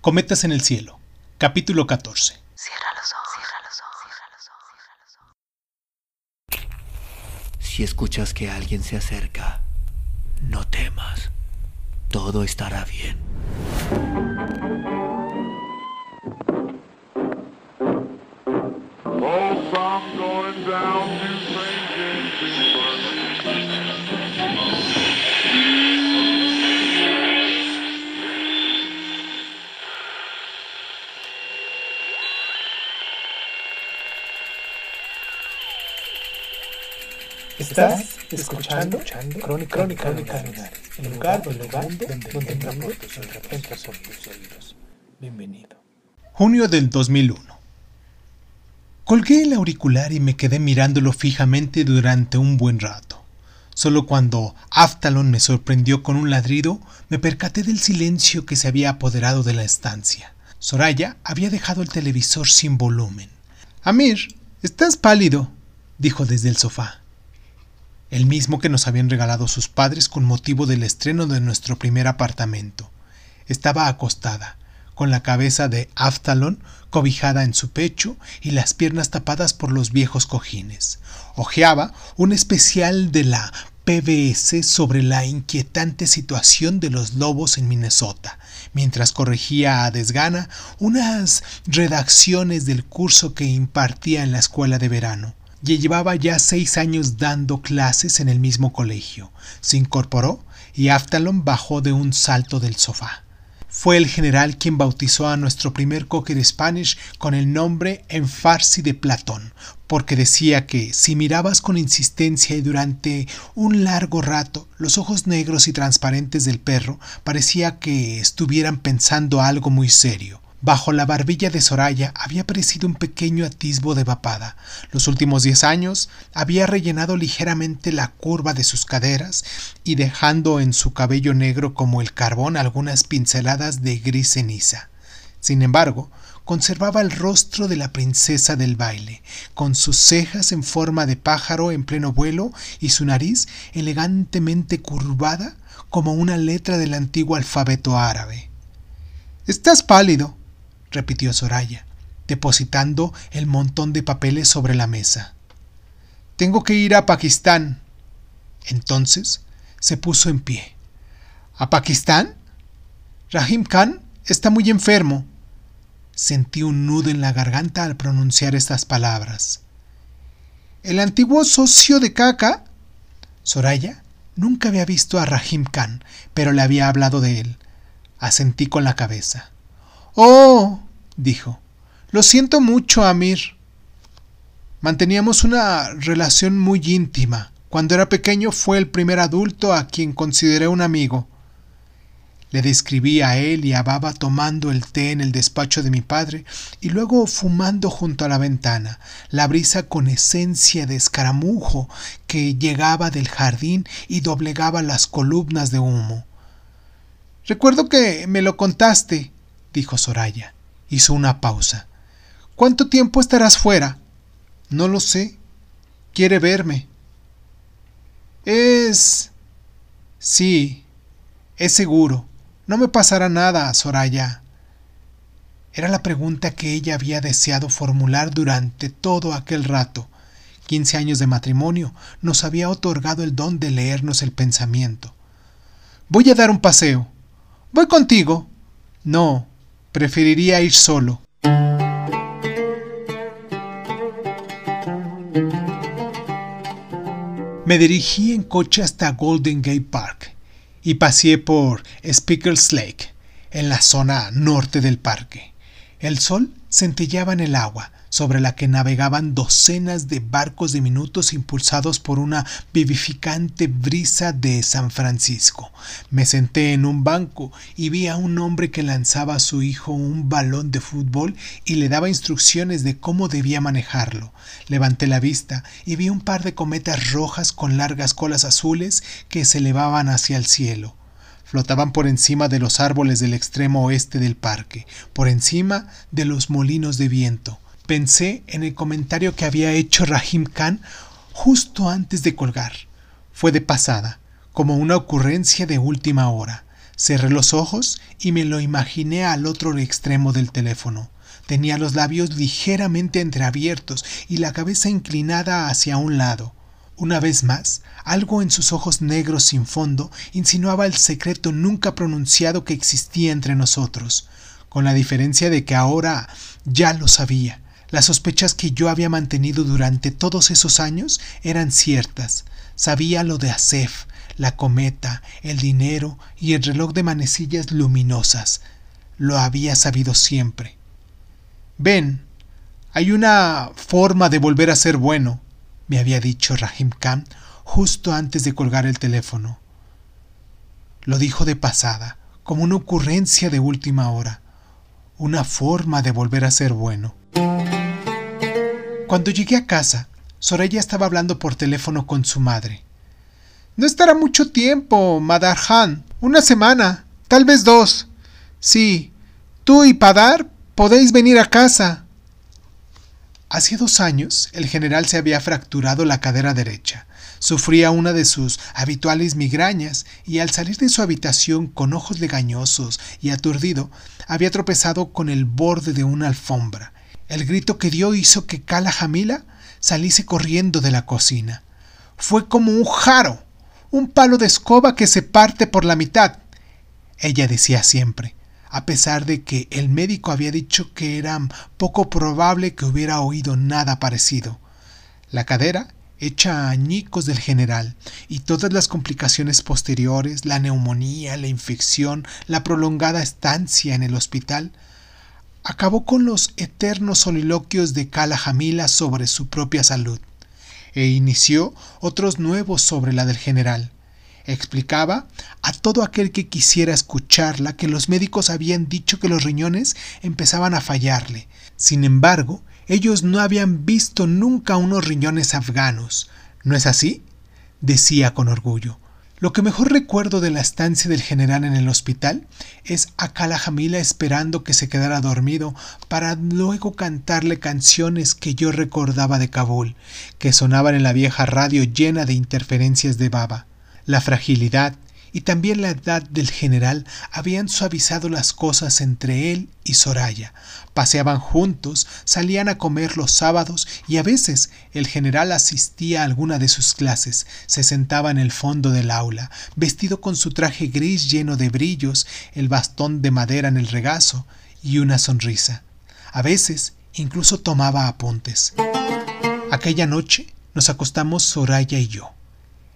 Cometas en el cielo, capítulo 14. Cierra los ojos, cierra los ojos, cierra los ojos, cierra los ojos. Si escuchas que alguien se acerca, no temas. Todo estará bien. Oh, Estás escuchando, Crónica, Crónica, Crónica el lugar, el lugar donde, donde entra por tus oídos. Entra por tus oídos. Bienvenido. Junio del 2001. Colgué el auricular y me quedé mirándolo fijamente durante un buen rato. Solo cuando Aftalon me sorprendió con un ladrido, me percaté del silencio que se había apoderado de la estancia. Soraya había dejado el televisor sin volumen. Amir, estás pálido, dijo desde el sofá el mismo que nos habían regalado sus padres con motivo del estreno de nuestro primer apartamento. Estaba acostada, con la cabeza de Aftalon cobijada en su pecho y las piernas tapadas por los viejos cojines. Ojeaba un especial de la PBS sobre la inquietante situación de los lobos en Minnesota, mientras corregía a desgana unas redacciones del curso que impartía en la escuela de verano llevaba ya seis años dando clases en el mismo colegio. Se incorporó y Aftalon bajó de un salto del sofá. Fue el general quien bautizó a nuestro primer cocker Spanish con el nombre en farsi de Platón, porque decía que si mirabas con insistencia y durante un largo rato los ojos negros y transparentes del perro, parecía que estuvieran pensando algo muy serio. Bajo la barbilla de Soraya había aparecido un pequeño atisbo de papada. Los últimos diez años había rellenado ligeramente la curva de sus caderas y dejando en su cabello negro como el carbón algunas pinceladas de gris ceniza. Sin embargo, conservaba el rostro de la princesa del baile, con sus cejas en forma de pájaro en pleno vuelo y su nariz elegantemente curvada como una letra del antiguo alfabeto árabe. Estás pálido, repitió Soraya, depositando el montón de papeles sobre la mesa. Tengo que ir a Pakistán. Entonces se puso en pie. ¿A Pakistán? Rahim Khan está muy enfermo. Sentí un nudo en la garganta al pronunciar estas palabras. ¿El antiguo socio de Kaka? Soraya nunca había visto a Rahim Khan, pero le había hablado de él. Asentí con la cabeza. Oh, dijo. Lo siento mucho, Amir. Manteníamos una relación muy íntima. Cuando era pequeño fue el primer adulto a quien consideré un amigo. Le describí a él y a Baba tomando el té en el despacho de mi padre y luego fumando junto a la ventana, la brisa con esencia de escaramujo que llegaba del jardín y doblegaba las columnas de humo. Recuerdo que me lo contaste, dijo Soraya. Hizo una pausa. ¿Cuánto tiempo estarás fuera? No lo sé. Quiere verme. Es... Sí, es seguro. No me pasará nada, Soraya. Era la pregunta que ella había deseado formular durante todo aquel rato. Quince años de matrimonio nos había otorgado el don de leernos el pensamiento. Voy a dar un paseo. Voy contigo. No, Preferiría ir solo. Me dirigí en coche hasta Golden Gate Park y paseé por Speaker's Lake, en la zona norte del parque. El sol centellaba en el agua, sobre la que navegaban docenas de barcos diminutos impulsados por una vivificante brisa de San Francisco. Me senté en un banco y vi a un hombre que lanzaba a su hijo un balón de fútbol y le daba instrucciones de cómo debía manejarlo. Levanté la vista y vi un par de cometas rojas con largas colas azules que se elevaban hacia el cielo flotaban por encima de los árboles del extremo oeste del parque, por encima de los molinos de viento. Pensé en el comentario que había hecho Rahim Khan justo antes de colgar. Fue de pasada, como una ocurrencia de última hora. Cerré los ojos y me lo imaginé al otro extremo del teléfono. Tenía los labios ligeramente entreabiertos y la cabeza inclinada hacia un lado. Una vez más, algo en sus ojos negros sin fondo insinuaba el secreto nunca pronunciado que existía entre nosotros, con la diferencia de que ahora ya lo sabía. Las sospechas que yo había mantenido durante todos esos años eran ciertas. Sabía lo de Asef, la cometa, el dinero y el reloj de manecillas luminosas. Lo había sabido siempre. Ven, hay una forma de volver a ser bueno, me había dicho Rahim Khan justo antes de colgar el teléfono. Lo dijo de pasada, como una ocurrencia de última hora, una forma de volver a ser bueno. Cuando llegué a casa, Soraya estaba hablando por teléfono con su madre. No estará mucho tiempo, Madar Han. Una semana, tal vez dos. Sí, tú y Padar podéis venir a casa. Hace dos años, el general se había fracturado la cadera derecha. Sufría una de sus habituales migrañas y al salir de su habitación con ojos legañosos y aturdido, había tropezado con el borde de una alfombra. El grito que dio hizo que Kala Jamila saliese corriendo de la cocina. Fue como un jaro, un palo de escoba que se parte por la mitad. Ella decía siempre, a pesar de que el médico había dicho que era poco probable que hubiera oído nada parecido. La cadera hecha añicos del general, y todas las complicaciones posteriores, la neumonía, la infección, la prolongada estancia en el hospital, acabó con los eternos soliloquios de Kala Jamila sobre su propia salud, e inició otros nuevos sobre la del general. Explicaba a todo aquel que quisiera escucharla que los médicos habían dicho que los riñones empezaban a fallarle. Sin embargo, ellos no habían visto nunca unos riñones afganos. ¿No es así? decía con orgullo. Lo que mejor recuerdo de la estancia del general en el hospital es a Kala Jamila esperando que se quedara dormido para luego cantarle canciones que yo recordaba de Kabul, que sonaban en la vieja radio llena de interferencias de baba. La fragilidad y también la edad del general habían suavizado las cosas entre él y Soraya. Paseaban juntos, salían a comer los sábados y a veces el general asistía a alguna de sus clases. Se sentaba en el fondo del aula, vestido con su traje gris lleno de brillos, el bastón de madera en el regazo y una sonrisa. A veces incluso tomaba apuntes. Aquella noche nos acostamos Soraya y yo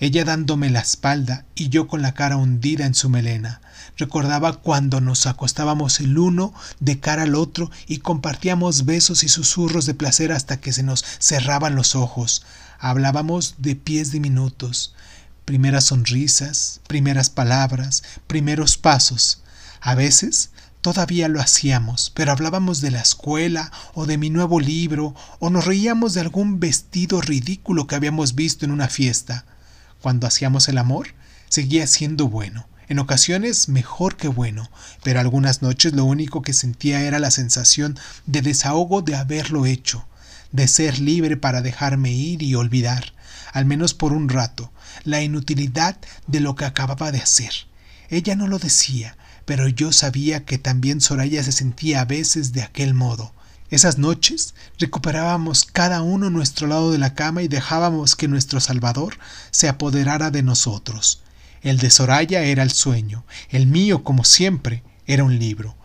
ella dándome la espalda y yo con la cara hundida en su melena. Recordaba cuando nos acostábamos el uno de cara al otro y compartíamos besos y susurros de placer hasta que se nos cerraban los ojos. Hablábamos de pies diminutos, primeras sonrisas, primeras palabras, primeros pasos. A veces todavía lo hacíamos, pero hablábamos de la escuela o de mi nuevo libro o nos reíamos de algún vestido ridículo que habíamos visto en una fiesta. Cuando hacíamos el amor, seguía siendo bueno, en ocasiones mejor que bueno, pero algunas noches lo único que sentía era la sensación de desahogo de haberlo hecho, de ser libre para dejarme ir y olvidar, al menos por un rato, la inutilidad de lo que acababa de hacer. Ella no lo decía, pero yo sabía que también Soraya se sentía a veces de aquel modo, esas noches recuperábamos cada uno nuestro lado de la cama y dejábamos que nuestro Salvador se apoderara de nosotros. El de Soraya era el sueño, el mío, como siempre, era un libro.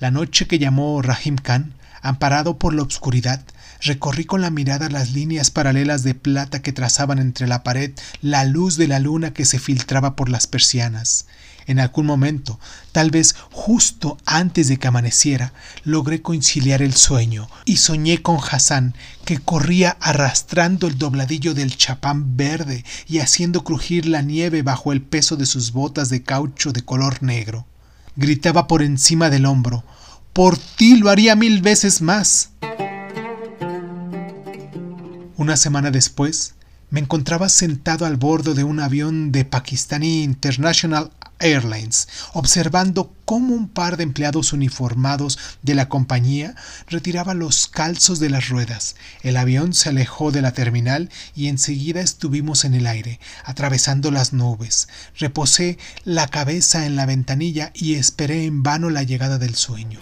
La noche que llamó Rahim Khan, amparado por la obscuridad, recorrí con la mirada las líneas paralelas de plata que trazaban entre la pared la luz de la luna que se filtraba por las persianas. En algún momento, tal vez justo antes de que amaneciera, logré conciliar el sueño y soñé con Hassan, que corría arrastrando el dobladillo del chapán verde y haciendo crujir la nieve bajo el peso de sus botas de caucho de color negro. Gritaba por encima del hombro, Por ti lo haría mil veces más. Una semana después, me encontraba sentado al bordo de un avión de Pakistani International Airlines, observando cómo un par de empleados uniformados de la compañía retiraba los calzos de las ruedas. El avión se alejó de la terminal y enseguida estuvimos en el aire, atravesando las nubes. Reposé la cabeza en la ventanilla y esperé en vano la llegada del sueño.